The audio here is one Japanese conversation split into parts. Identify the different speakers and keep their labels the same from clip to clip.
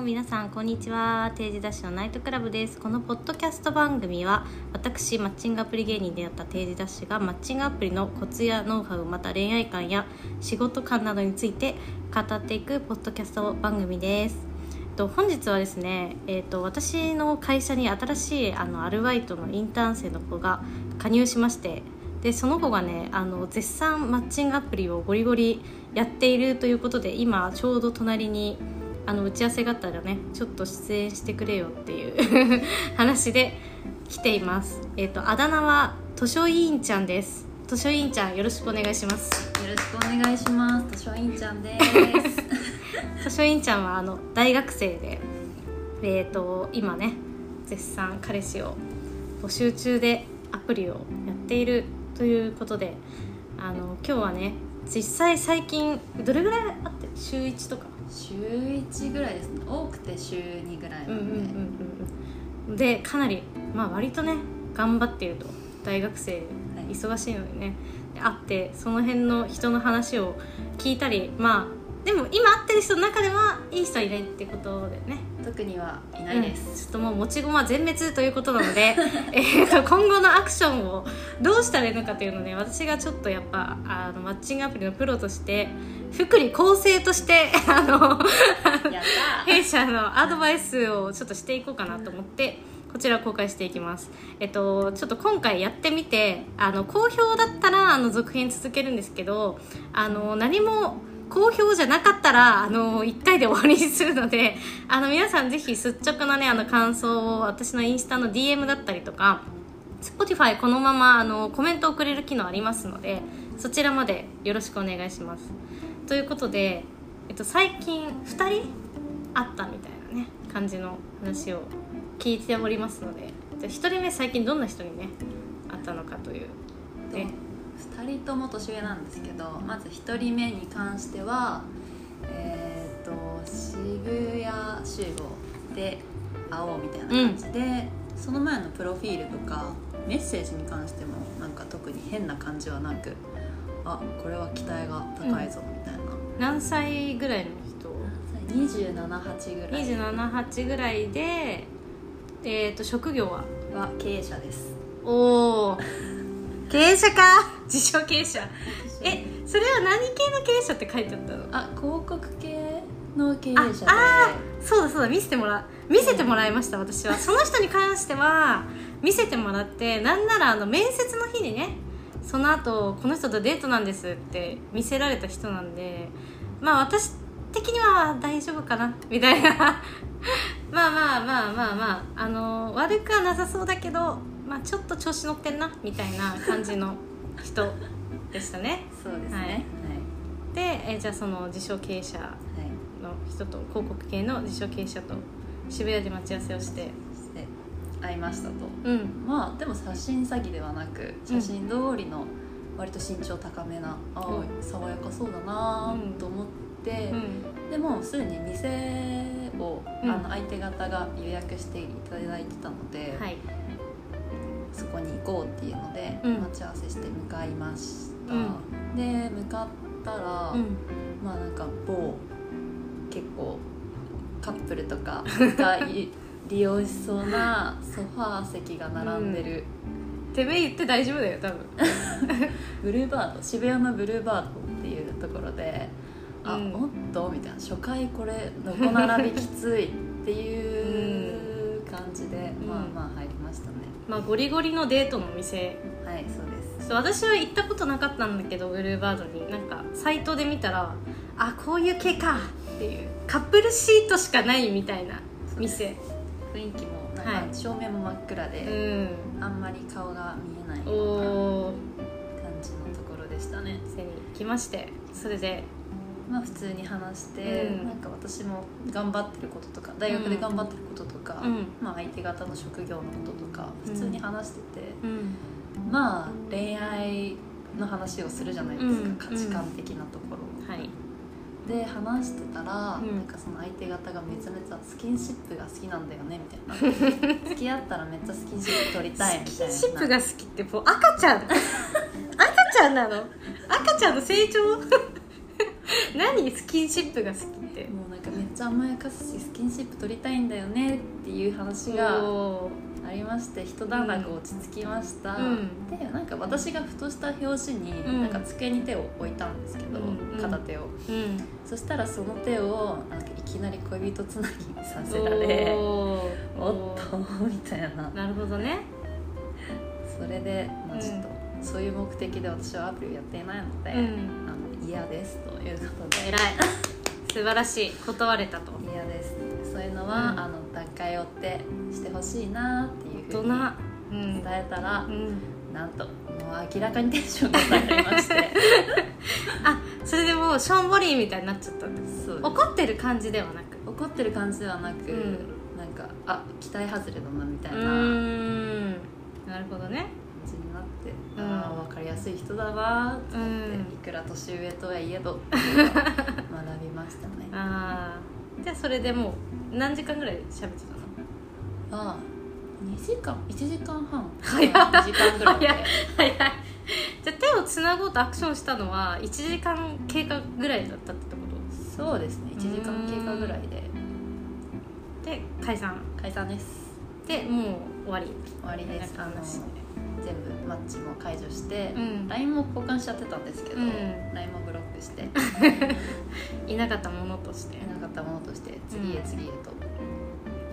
Speaker 1: も皆さんこんにちは。定時ダッシュのナイトクラブです。このポッドキャスト番組は私マッチングアプリ芸人であった定時ダッシュがマッチングアプリのコツやノウハウまた恋愛観や仕事観などについて語っていくポッドキャスト番組です。と本日はですね、えーと、私の会社に新しいあのアルバイトのインターン生の子が加入しましてでその子がねあの絶賛マッチングアプリをゴリゴリやっているということで今ちょうど隣にあの打ち合わせがあったらねちょっと出演してくれよっていう 話で来ています。えっ、ー、とあだ名は図書委員ちゃんです。図書委員ちゃんよろしくお願いします。
Speaker 2: よろしくお願いします。図書委員ちゃんです。
Speaker 1: 図書委員ちゃんはあの大学生でえっ、ー、と今ね絶賛彼氏を募集中でアプリをやっているということであの今日はね実際最近どれぐらいあって？週1とか
Speaker 2: 週1ぐらいですね。多くて週2ぐらいなので、うんうん
Speaker 1: うん、でかなりまあ割とね頑張っていると。大学生忙しいのでね、はい、会ってその辺の人の話を聞いたりまあでも今会ってる人の中ではいい人いないってことでね。
Speaker 2: 特にはいないです、
Speaker 1: うん、ちょっともう持ち駒全滅ということなので えと今後のアクションをどうしたらいいのかというので私がちょっとやっぱあのマッチングアプリのプロとして福利厚生として あの 弊社のアドバイスをちょっとしていこうかなと思って。こちら公開していきます。えっと、ちょっと今回やってみて、あの、好評だったら、あの、続編続けるんですけど、あの、何も、好評じゃなかったら、あの、1回で終わりにするので、あの、皆さんぜひ率直なね、あの、感想を私のインスタの DM だったりとか、Spotify このまま、あの、コメントをくれる機能ありますので、そちらまでよろしくお願いします。ということで、えっと、最近2人会ったみたいなね、感じの話を聞いておりますので、じゃ1人目最近どんな人にね、会ったのかという、ね。
Speaker 2: 2人とも年上なんですけどまず1人目に関してはえっ、ー、と渋谷集合で会おうみたいな感じで、うん、その前のプロフィールとかメッセージに関してもなんか特に変な感じはなくあこれは期待が高いぞみたいな、うん、
Speaker 1: 何歳ぐらいの人
Speaker 2: ？278ぐらい。
Speaker 1: 278ぐらいでえっ、ー、と職業は？
Speaker 2: は経営者です。
Speaker 1: おお 経営者か？自称経営者。えそれは何系の経営者って書いてあったの？
Speaker 2: あ広告系の経営者で。
Speaker 1: ああそうだそうだ。見せてもら見せてもらいました、うん、私は。その人に関しては見せてもらってなんならあの面接の日にねその後この人とデートなんですって見せられた人なんでまあ私的には大丈夫かなみたいな。まあまあまあまあまああの悪くはなさそうだけどまあちょっと調子乗ってんなみたいな感じの人でしたね。
Speaker 2: そうですね、はい、
Speaker 1: でえじゃあその自称経営者の人と広告系の自称経営者と渋谷で待ち合わせをして
Speaker 2: 会いましたと、
Speaker 1: うん、
Speaker 2: まあでも写真詐欺ではなく写真通りの割と身長高めな、うん、ああ爽やかそうだなと思って、うん、でもすでに店を、あの相手方が予約していただいてたので、
Speaker 1: はい。
Speaker 2: そこに行こうっていうので、待ち合わせして向かいました、うん、で向かったら、うん、まあなんか某結構カップルとかが利用しそうなソファー席が並んでる、
Speaker 1: うん、てめえ言って大丈夫だよ多分。
Speaker 2: ブルーバード渋谷のブルーバードっていうところであ、うん、おっとみたいな初回これ横並びきついっていう感じで、まあまあ入りましたね。
Speaker 1: まあ、ゴリゴリのデートのお店。
Speaker 2: はいそうです。
Speaker 1: 私は行ったことなかったんだけどブルーバードに。なんかサイトで見たらあこういう系かっていう。カップルシートしかないみたいな店
Speaker 2: 雰囲気もなんか照明も真っ暗で、はい、あんまり顔が見えない感じのところでしたね。
Speaker 1: 店に来まして。それで。
Speaker 2: まあ普通に話して、うん、なんか私も頑張ってることとか大学で頑張ってることとか、うん、まあ、相手方の職業のこととか普通に話してて、うん、まあ恋愛の話をするじゃないですか、価値観的なところ、
Speaker 1: はい、
Speaker 2: で話してたら、なんかその相手方がめちゃめちゃスキンシップが好きなんだよねみたいな。付き合ったらめっちゃスキンシップ取りたいみたいな。
Speaker 1: スキンシップが好きってもう赤ちゃん。赤ちゃんなの？赤ちゃんの成長？何？スキンシップが好きって。
Speaker 2: もうなんかめっちゃ甘やかすしスキンシップ取りたいんだよねっていう話が
Speaker 1: お
Speaker 2: ありまして一段落落ち着きました、
Speaker 1: うん。
Speaker 2: でなんか私がふとした拍子に、
Speaker 1: うん。
Speaker 2: なんか机に手を置いたんですけど、
Speaker 1: うん
Speaker 2: 片手を。
Speaker 1: うん。
Speaker 2: そしたらその手をなんかいきなり恋人つなぎにさせられお
Speaker 1: お
Speaker 2: っとみたいな。
Speaker 1: なるほどね。
Speaker 2: それで、まあ、ちょっと、そういう目的で私はアプリをやっていないので、
Speaker 1: うん。
Speaker 2: あの嫌ですということで。
Speaker 1: 偉い。素晴らしい。断れたと。
Speaker 2: 嫌です。そういうのは、
Speaker 1: うん。
Speaker 2: あの段階を追ってしてほしいなっていうふうに伝えたら、
Speaker 1: うん。
Speaker 2: なんともう明らかにテンションが下がりまして。
Speaker 1: あそれでもうしょんぼりみたいになっちゃったんです。怒ってる感じではなく。
Speaker 2: 怒ってる感じではなく、
Speaker 1: うん。
Speaker 2: なんかあ期待外れだなみたいうな
Speaker 1: なるほどね。
Speaker 2: じになって、
Speaker 1: うん。
Speaker 2: ああ分かりやすい人だわーって思って、
Speaker 1: うん。
Speaker 2: いくら年上とはいえど学びましたね。
Speaker 1: ああじゃあそれでもう何時間ぐらい喋ってたの？
Speaker 2: ああ2時間？1時間半？
Speaker 1: 早い。
Speaker 2: 2時間ぐらい。で
Speaker 1: 早い早い。じゃあ手をつなごうとアクションしたのは1時間経過ぐらいだったってこと？
Speaker 2: そうですね。1時間経過ぐらいで。
Speaker 1: で解散。
Speaker 2: 解散です。
Speaker 1: でもう終わり。
Speaker 2: 終わりです。あの
Speaker 1: 話
Speaker 2: 全部マッチも解除して、
Speaker 1: うん。
Speaker 2: LINE も交換しちゃってたんですけど、
Speaker 1: うん。
Speaker 2: LINE もして。
Speaker 1: いなかったものとして。
Speaker 2: いなかったものとして。次へ次へと、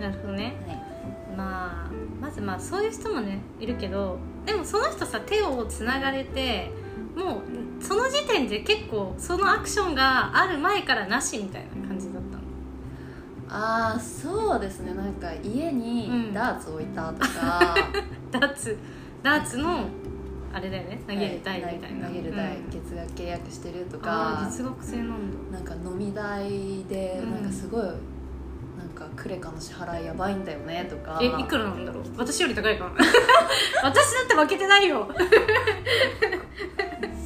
Speaker 1: なるほどね。
Speaker 2: はい。
Speaker 1: まあまずまあそういう人もねいるけどでもその人さ手をつながれてもうその時点で結構そのアクションがある前からなしみたいな感じだったの。
Speaker 2: ああそうですね。なんか家
Speaker 1: うん。
Speaker 2: にダーツ置いたとか、
Speaker 1: ダーツ。ダーツのあれだよね。投げる台みたいな、
Speaker 2: 投げる台、
Speaker 1: うん。
Speaker 2: 月額契約してると
Speaker 1: あ
Speaker 2: か
Speaker 1: あ実学生なんだ。
Speaker 2: なんか飲み代で
Speaker 1: うん。
Speaker 2: なんかすごい、なんかクレカの支払いやばいんだよねとか。
Speaker 1: えいくらなんだろう？私より高いかな 私だって負けてないよ。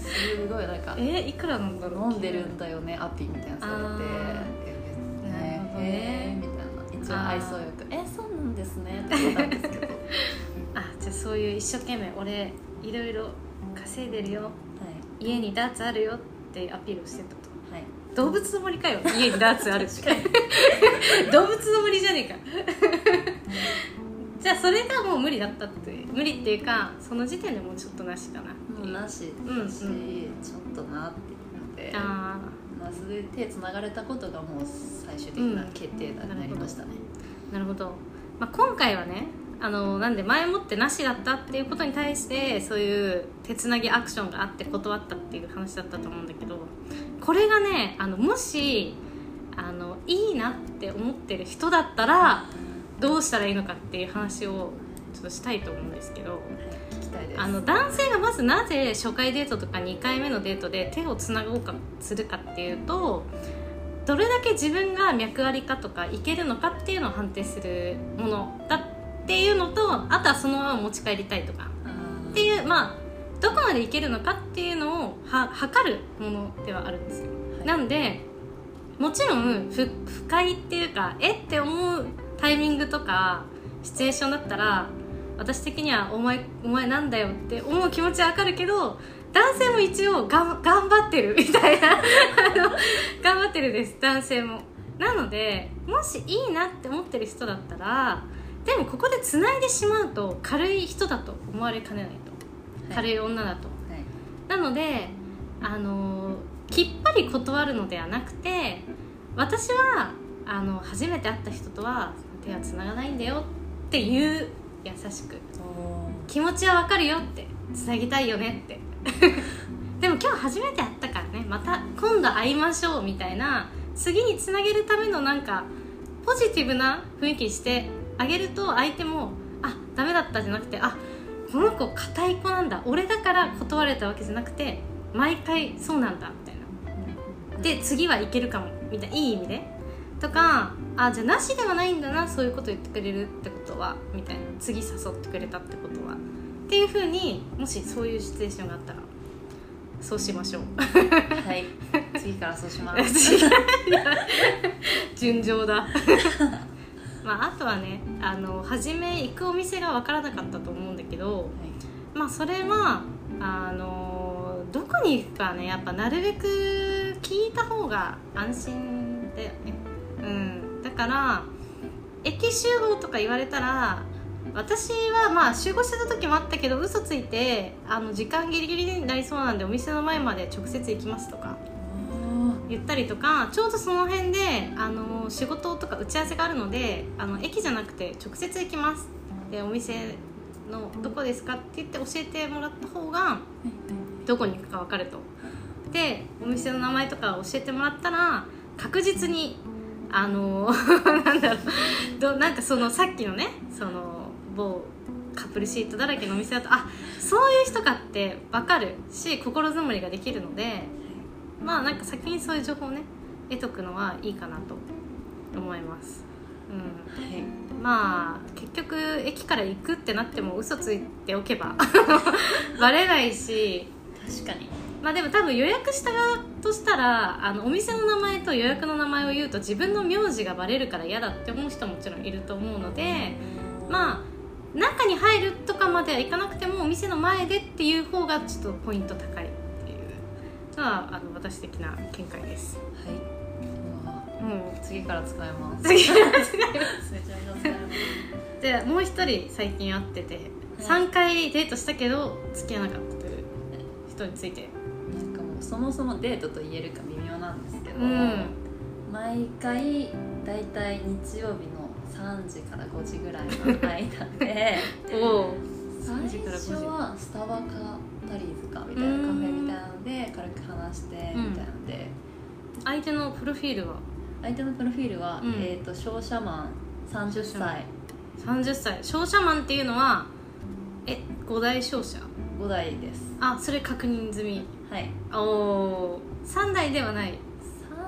Speaker 2: すごいなんか
Speaker 1: えいくらなんだろう？
Speaker 2: 飲んでるんだよねアピみたいなされて。えーみたいな。一応愛想よく「えそうなんですね」って言ったんですけど、はい、
Speaker 1: あじゃあそういう一生懸命俺いろいろ稼いでるよ。家にダーツあるよってアピールをしてたと。
Speaker 2: はい、
Speaker 1: 動物の森かよ。家にダーツあるって。動物の森じゃねえか。じゃあそれがもう無理だったって。無理っていうかその時点でもうちょっとなしかな
Speaker 2: もう。なし。
Speaker 1: うん
Speaker 2: し、ちょっとなっていうので。
Speaker 1: あ
Speaker 2: まあ、それで手つながれたことがもう最終的な決定打になりましたね、
Speaker 1: あなるほど、まあ、今回はねあのなんで前もってなしだったっていうことに対してそういう手つなぎアクションがあって断ったっていう話だったと思うんだけどこれがねあのもしあのいいなって思ってる人だったらどうしたらいいのかっていう話をちょっとしたいと思うんですけどあの男性がまずなぜ初回デートとか2回目のデートで手をつなごうかするかっていうとどれだけ自分が脈ありかとかいけるのかっていうのを判定するものだっていうのとあとはそのまま持ち帰りたいとか。っていうまあどこまでいけるのかっていうのをは測るものではあるんですよ、
Speaker 2: はい。
Speaker 1: なんでもちろん不不快っていうかえって思うタイミングとかシチュエーションだったら私的にはお前お前なんだよって思う気持ちはわかるけど男性も一応がん頑張ってるみたいな。あの頑張ってるです男性も。なのでもしいいなって思ってる人だったらでもここで繋いでしまうと軽い人だと思われかねないと、軽い女だと。
Speaker 2: はい。
Speaker 1: なのであのきっぱり断るのではなくて私はあの初めて会った人とは手はつながないんだよっていう優しく。気持ちはわかるよって。つなぎたいよねって。でも今日初めて会ったからねまた今度会いましょうみたいな次につなげるためのなんかポジティブな雰囲気にしてあげると相手もあダメだったじゃなくてあこの子硬い子なんだ。俺だから断れたわけじゃなくて毎回そうなんだみたいな。で次はいけるかも。みたいないい意味で。とかあじゃあなしではないんだなそういうこと言ってくれるってことは。みたいな。次誘ってくれたってことは。っていうふうにもしそういうシチュエーションがあったらそうしましょう。
Speaker 2: はい。次からそうします。
Speaker 1: 違う純情だ まああとはねあの初め行くお店が分からなかったと思うんだけどまあそれはあのどこに行くかねやっぱなるべく聞いた方が安心だよね。うん。だから駅集合とか言われたら私はまあ集合してた時もあったけど嘘ついてあの時間ギリギリになりそうなんでお店の前まで直接行きますとか言ったりとかちょうどその辺であの仕事とか打ち合わせがあるのであの駅じゃなくて直接行きます。でお店のどこですかって言って教えてもらった方がどこに行くか分かると。でお店の名前とか教えてもらったら確実にあの なんだろうどなんかそのさっきのねその某カップルシートだらけのお店だとあそういう人かって分かるし心づもりができるのでまあなんか先にそういう情報をね得とくのはいいかなと思います、うん。
Speaker 2: はい。
Speaker 1: まあ結局駅から行くってなっても嘘ついておけば バレないし。
Speaker 2: 確かに。
Speaker 1: まあでも多分予約したとしたらあのお店の名前と予約の名前を言うと自分の名字がバレるから嫌だって思う人ももちろんいると思うのでまあ中に入るとかまではいかなくてもお店の前でっていう方がちょっとポイント高いっていうのはあの私的な見解です。
Speaker 2: はい。
Speaker 1: もう
Speaker 2: 次から使えます
Speaker 1: 次から使います。
Speaker 2: めちゃめちゃ使えます
Speaker 1: でもう一人最近会ってて、3回デートしたけど付き合わなかったという人について。
Speaker 2: なんかもうそもそもデートと言えるか微妙なんですけど、
Speaker 1: うん。
Speaker 2: 毎回だいたい日曜日の3時から5時ぐらいの間で
Speaker 1: おお
Speaker 2: 最
Speaker 1: 3時から5時。
Speaker 2: 初はスタバかタリーズかみたいなカフェみたいなので軽く話して
Speaker 1: うん
Speaker 2: みたいなので、
Speaker 1: 相手のプロフィールは？
Speaker 2: 相手のプロフィールは、
Speaker 1: うん。
Speaker 2: えー、と商社マン30歳。
Speaker 1: 30歳。商社マンっていうのはえ五代商社
Speaker 2: ？5代です。
Speaker 1: あそれ確認済み。
Speaker 2: はい。
Speaker 1: おお3代ではない。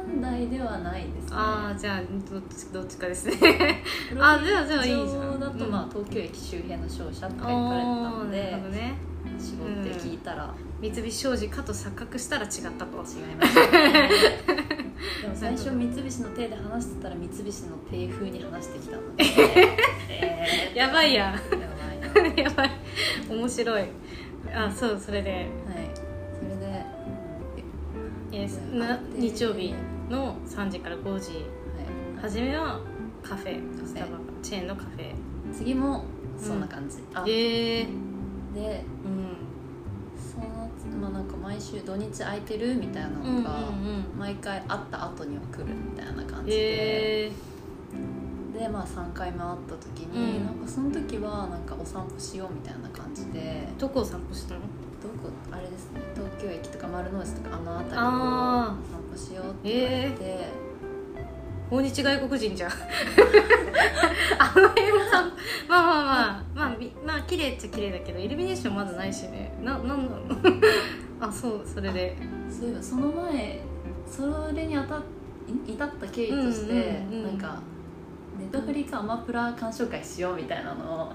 Speaker 2: 3代ではないですね。
Speaker 1: ああじゃあどっちどっちかですね。あじゃあじゃあいいじゃん。
Speaker 2: 上だと、
Speaker 1: うん。
Speaker 2: まあ、東京駅周辺の商社って書いてあ
Speaker 1: おー
Speaker 2: たの
Speaker 1: なる
Speaker 2: で
Speaker 1: ほどね
Speaker 2: 絞って聞いたら、
Speaker 1: 三菱商事かと錯覚したら違ったと
Speaker 2: 違いました、ね、でも最初三菱の手で話してたら三菱の手風に話してきたので、え ー
Speaker 1: やばいや
Speaker 2: やばい。な
Speaker 1: やばい。面白い。あそうそれで。
Speaker 2: はい。それで、
Speaker 1: えーな日曜日の3時から5時。
Speaker 2: はい、
Speaker 1: 初めはカフェ。
Speaker 2: フェ。
Speaker 1: スタバチェーンのカフェ。
Speaker 2: 次もそんな感じ、あ。で
Speaker 1: ええう
Speaker 2: 週土日空いてるみたいなのが、
Speaker 1: うん
Speaker 2: 毎回会った後には来るみたいな感じで、
Speaker 1: え
Speaker 2: でまあ3回目会った時に、
Speaker 1: うん。
Speaker 2: なんかその時はなんかお散歩しようみたいな感じで。
Speaker 1: ー、どこを散歩したの？
Speaker 2: どこあれですね。東京駅とか丸の内とかあの辺りを
Speaker 1: あ
Speaker 2: 散歩しようって言われて、
Speaker 1: 訪日外国人じゃん。あの辺もさまあまあまあ。まあみまあ綺麗っちゃ綺麗だけどイルミネーションまだないしね。ななんだろうあそうそれで。
Speaker 2: そういえばその前それにあたい至った経緯として、
Speaker 1: うんうんうん。
Speaker 2: なんかネットフリかアマプラ鑑賞会しようみたいなのを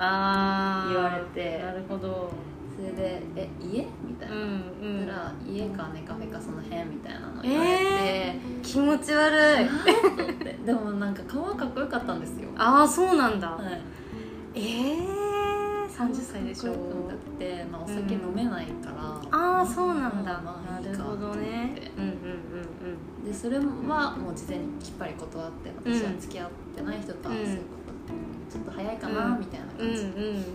Speaker 2: 言われて
Speaker 1: なるほど。
Speaker 2: それで「え家?」みたいな、
Speaker 1: うんうん。
Speaker 2: たら「家かネカフェかその辺」みたいなの言われて、
Speaker 1: え気持ち悪い。
Speaker 2: でもなんか顔はかっこよかったんですよ。
Speaker 1: ああそうなんだ、
Speaker 2: はい。
Speaker 1: ええー、30歳でしょ？
Speaker 2: かって、まあ、お酒飲めないから、
Speaker 1: ああそうなんだ、
Speaker 2: まあまあいいか
Speaker 1: なるほどね。
Speaker 2: と思って
Speaker 1: うんうん。
Speaker 2: でそれはもう事前にきっぱり断って私は付き合ってない人とは
Speaker 1: うん
Speaker 2: そういうこと、ちょっと早いかな、
Speaker 1: うん
Speaker 2: みたいな
Speaker 1: うんうん
Speaker 2: 感じ。で、
Speaker 1: うんうん。
Speaker 2: って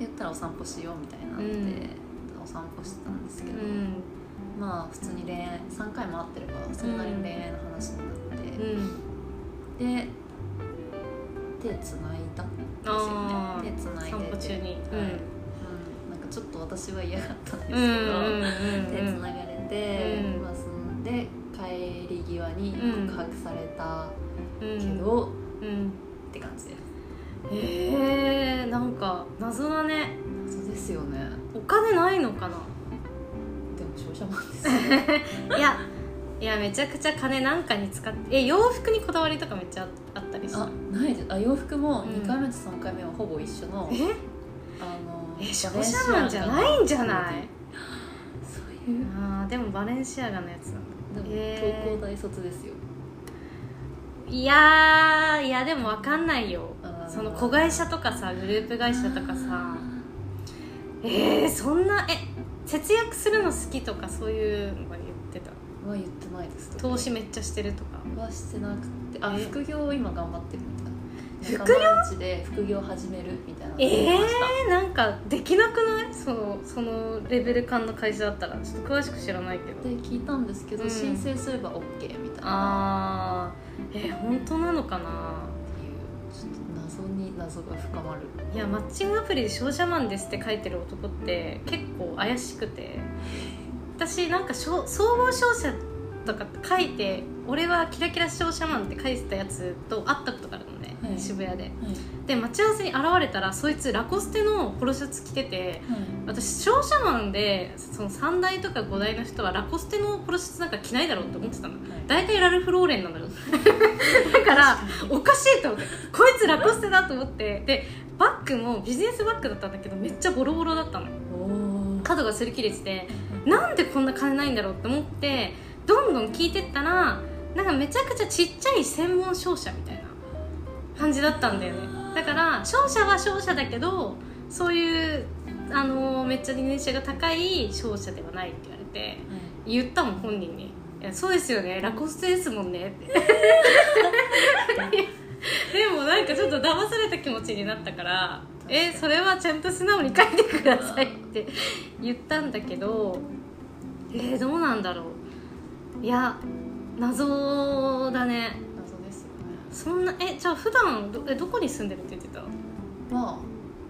Speaker 2: 言ったらお散歩しようみたいになって、お散歩してたんですけど、
Speaker 1: うん
Speaker 2: まあ普通に恋愛3回も会ってればそれなりに恋愛の話になって、
Speaker 1: うん。
Speaker 2: で手つないだんですよ
Speaker 1: あー
Speaker 2: つないでて。
Speaker 1: 散歩中に。
Speaker 2: はい。
Speaker 1: うん。
Speaker 2: うん、なんかちょっと私は嫌だったんですけど、
Speaker 1: うんうんうん
Speaker 2: 手つながれて、
Speaker 1: うん。
Speaker 2: まあ、そんで帰り際に告白された
Speaker 1: うん
Speaker 2: けど、
Speaker 1: うん。
Speaker 2: って感じです。
Speaker 1: えー、なんか謎だね。
Speaker 2: そうですよね。
Speaker 1: お金ないのかな？
Speaker 2: でも商社マンですよ。
Speaker 1: いやいやめちゃくちゃ金なんかに使ってえ洋服にこだわりとかめっちゃあった？りし
Speaker 2: あないです。あ洋服も
Speaker 1: うん。
Speaker 2: 2回目と3回目はほぼ一緒の、
Speaker 1: え？
Speaker 2: あの
Speaker 1: え商社マンじゃないんじゃない？
Speaker 2: そういう。
Speaker 1: あーでもバレンシアガのやつなんだ。
Speaker 2: でも東工大卒ですよ。
Speaker 1: いやーいやでも分かんないよ。その子会社とかさグループ会社とかさ。えー、そんなえ節約するの好きとかそういうのが言ってた？
Speaker 2: は言ってないです
Speaker 1: 投資めっちゃしてるとか。
Speaker 2: はしてなくてあ
Speaker 1: え
Speaker 2: 副業を今頑張ってるみたいな
Speaker 1: 副業
Speaker 2: で副業始めるみたいなの
Speaker 1: え
Speaker 2: 言ってました。
Speaker 1: ー、なんかできなくない？そのそのレベル感の会社だったら。ちょっと詳しく知らないけど。
Speaker 2: で聞いたんですけど、
Speaker 1: うん。
Speaker 2: 申請すれば OK みたいな。
Speaker 1: あー。えー、本当なのかな？
Speaker 2: っていうちょっと謎に謎が深まる。
Speaker 1: いやマッチングアプリで商社マンですって書いてる男って結構怪しくて。私なんかしょ総合商社とかって書いて俺はキラキラ商社マンって書いてたやつと会ったことがあるのね、
Speaker 2: はい。
Speaker 1: 渋谷で。
Speaker 2: はい。
Speaker 1: で待ち合わせに現れたらそいつラコステのポロシャツ着てて私商社マンでその3代とか5代の人はラコステのポロシャツなんか着ないだろうって思ってたの。大体ラルフローレンなのよ。だからおかしいと思ってこいつラコステだと思って。でバッグもビジネスバッグだったんだけどめっちゃボロボロだったの角が擦り切れててなんでこんな金ないんだろうって思ってどんどん聞いてったらなんかめちゃくちゃちっちゃい専門商社みたいな感じだったんだよね。だから商社は商社だけどそういうあのめっちゃ年収が高い商社ではないって言われて言ったもん本人に「いやそうですよね。ラコステですもんね」っ てでもなんかちょっと騙された気持ちになったから「えそれはちゃんと素直に書いてください」って言ったんだけどえー、どうなんだろう。いや謎だね。
Speaker 2: 謎ですよね。
Speaker 1: そんなえじゃあ普段どえどこに住んでるって言ってた？
Speaker 2: まあ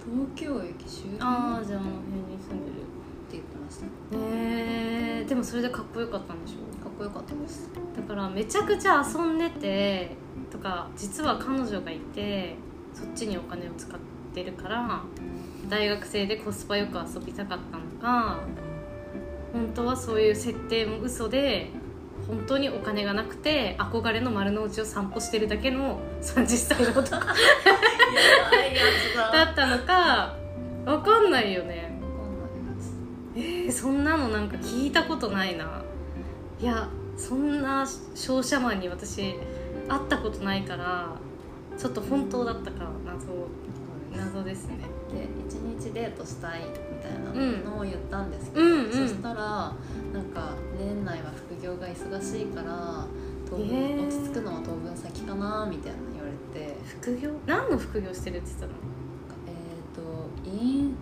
Speaker 2: 東京駅周辺って
Speaker 1: ああじゃああの辺に住んでる
Speaker 2: 言ってました。
Speaker 1: えー、でもそれでかっこよかったんでしょ？
Speaker 2: かっこよかったです。
Speaker 1: だからめちゃくちゃ遊んでてとか実は彼女がいてそっちにお金を使ってるから大学生でコスパよく遊びたかったのか本当はそういう設定も嘘で本当にお金がなくて憧れの丸の内を散歩してるだけの30歳の男。
Speaker 2: だ。
Speaker 1: だったのか分かんないよね。えー、そんなのなんか聞いたことないな。いやそんな商社マンに私会ったことないからちょっと本当だったか謎謎ですね。
Speaker 2: で一日デートしたいみたいな
Speaker 1: うん
Speaker 2: のを言ったんですけど、
Speaker 1: うん。うん
Speaker 2: そしたらなんか年内は副業が忙しいから当分、
Speaker 1: えー
Speaker 2: 落ち着くのは当分先かなみたいな言われて。
Speaker 1: 副業？何の副業してるって言ってたの？
Speaker 2: えっ、とイン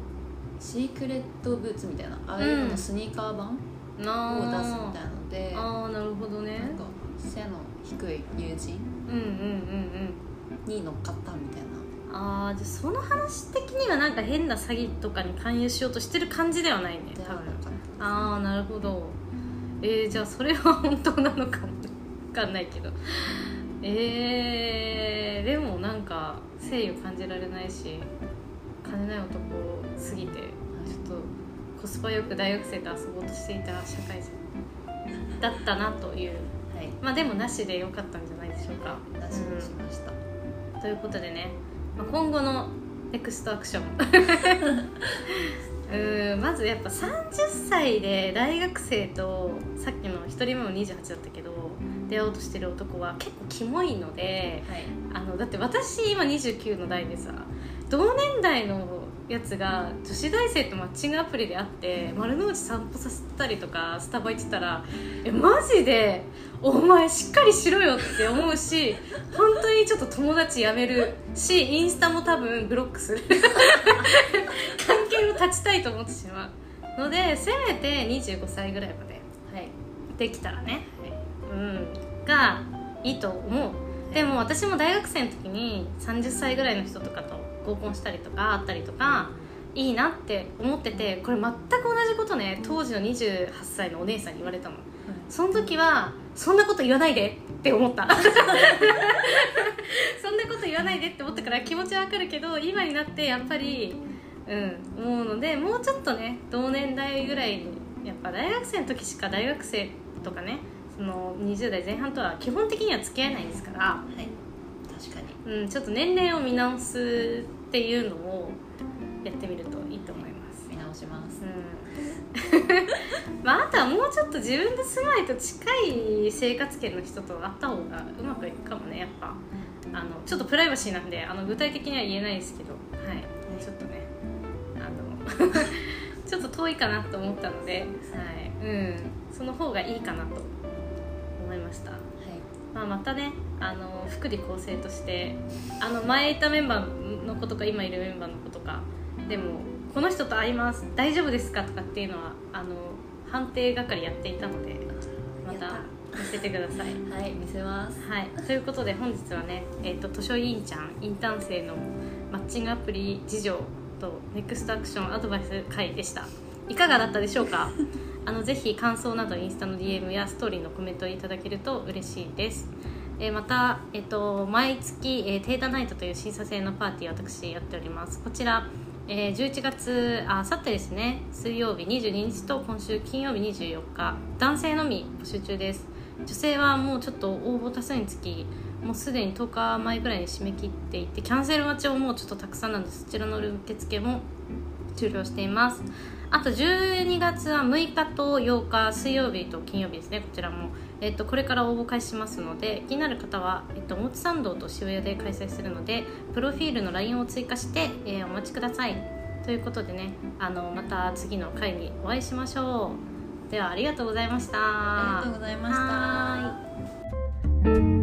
Speaker 2: シークレットブーツみたいなああいうののスニーカー版を出すみ
Speaker 1: な
Speaker 2: たいので、
Speaker 1: ああーなるほどね。
Speaker 2: なんか背の低い友人
Speaker 1: うんうんうんうん。
Speaker 2: に乗っかったみたいな
Speaker 1: ああじゃあその話的にはなんか変な詐欺とかに勧誘しようとしてる感じではないね多分。ああなるほど。えー、じゃあそれは本当なのかも。分かんないけど。えー、でもなんか誠意を感じられないし金ない男すぎてちょっとコスパよく大学生と遊ぼうとしていた社会人だったなという。
Speaker 2: はい。
Speaker 1: まあでもなしでよかったんじゃないでしょうか。
Speaker 2: 出しにしました、
Speaker 1: ということでね、まあ、今後のネクストアクション。うーんまずやっぱ30歳で大学生とさっきの1人目も28だったけど出会おうとしてる男は結構キモいので
Speaker 2: はい。
Speaker 1: あのだって私今29の代でさ同年代のやつが女子大生とマッチングアプリで会って丸の内散歩させたりとかスタバ行ってたらえマジでお前しっかりしろよって思うし本当にちょっと友達やめるしインスタも多分ブロックする。関係を断ちたいと思ってしまうのでせめて25歳ぐらいまで
Speaker 2: はい
Speaker 1: できたらね、うん、がいいと思う。でも私も大学生の時に30歳ぐらいの人とかと合コンしたりとか会ったりとかいいなって思っててこれ全く同じことね当時の28歳のお姉さんに言われたの。その時はそんなこと言わないでって思った。そんなこと言わないでって思ったから気持ちはわかるけど今になってやっぱりうん思うのでもうちょっとね同年代ぐらいにやっぱ大学生の時しか大学生とかねその20代前半とは基本的には付き合えないですから、
Speaker 2: はい
Speaker 1: うん、ちょっと年齢を見直すっていうのをやってみるといいと思います。
Speaker 2: 見直します。
Speaker 1: うん。まあ、あとはもうちょっと自分で住まいと近い生活圏の人と会った方がうまくいくかもねやっぱ。あのちょっとプライバシーなんであの具体的には言えないですけど。はい。もうちょっとね。あの ちょっと遠いかなと思ったので、はい。うん、その方がいいかなとまあ、またねあの福利厚生としてあの前いたメンバーの子とか今いるメンバーの子とかでもこの人と会います大丈夫ですかとかっていうのはあの判定係やっていたのでまた
Speaker 2: や
Speaker 1: 見せてください。
Speaker 2: はい見せます。
Speaker 1: はい、ということで本日はね、えー、と図書委員ちゃんインターン生のマッチングアプリ事情とネクストアクションアドバイス会でした。いかがだったでしょうか？あのぜひ感想などインスタの DM やストーリーのコメントいただけると嬉しいです、えまた、えー、と毎月、えー、テータナイトという審査制のパーティーを私やっております。こちら、えー11月あさってですね。水曜日22日と今週金曜日24日。男性のみ募集中です。女性はもうちょっと応募多数につきもうすでに10日前ぐらいに締め切っていてキャンセル待ちももうちょっとたくさんなんでそちらの受付も終了しています。あと12月は6日と8日水曜日と金曜日ですね。こちらも、えっと、これから応募開始しますので気になる方は、えっと、表参道と渋谷で開催するのでプロフィールの LINE を追加して、えー、お待ちください。ということでねあのまた次の回にお会いしましょう。ではありがとうございました。
Speaker 2: ありがとうございました。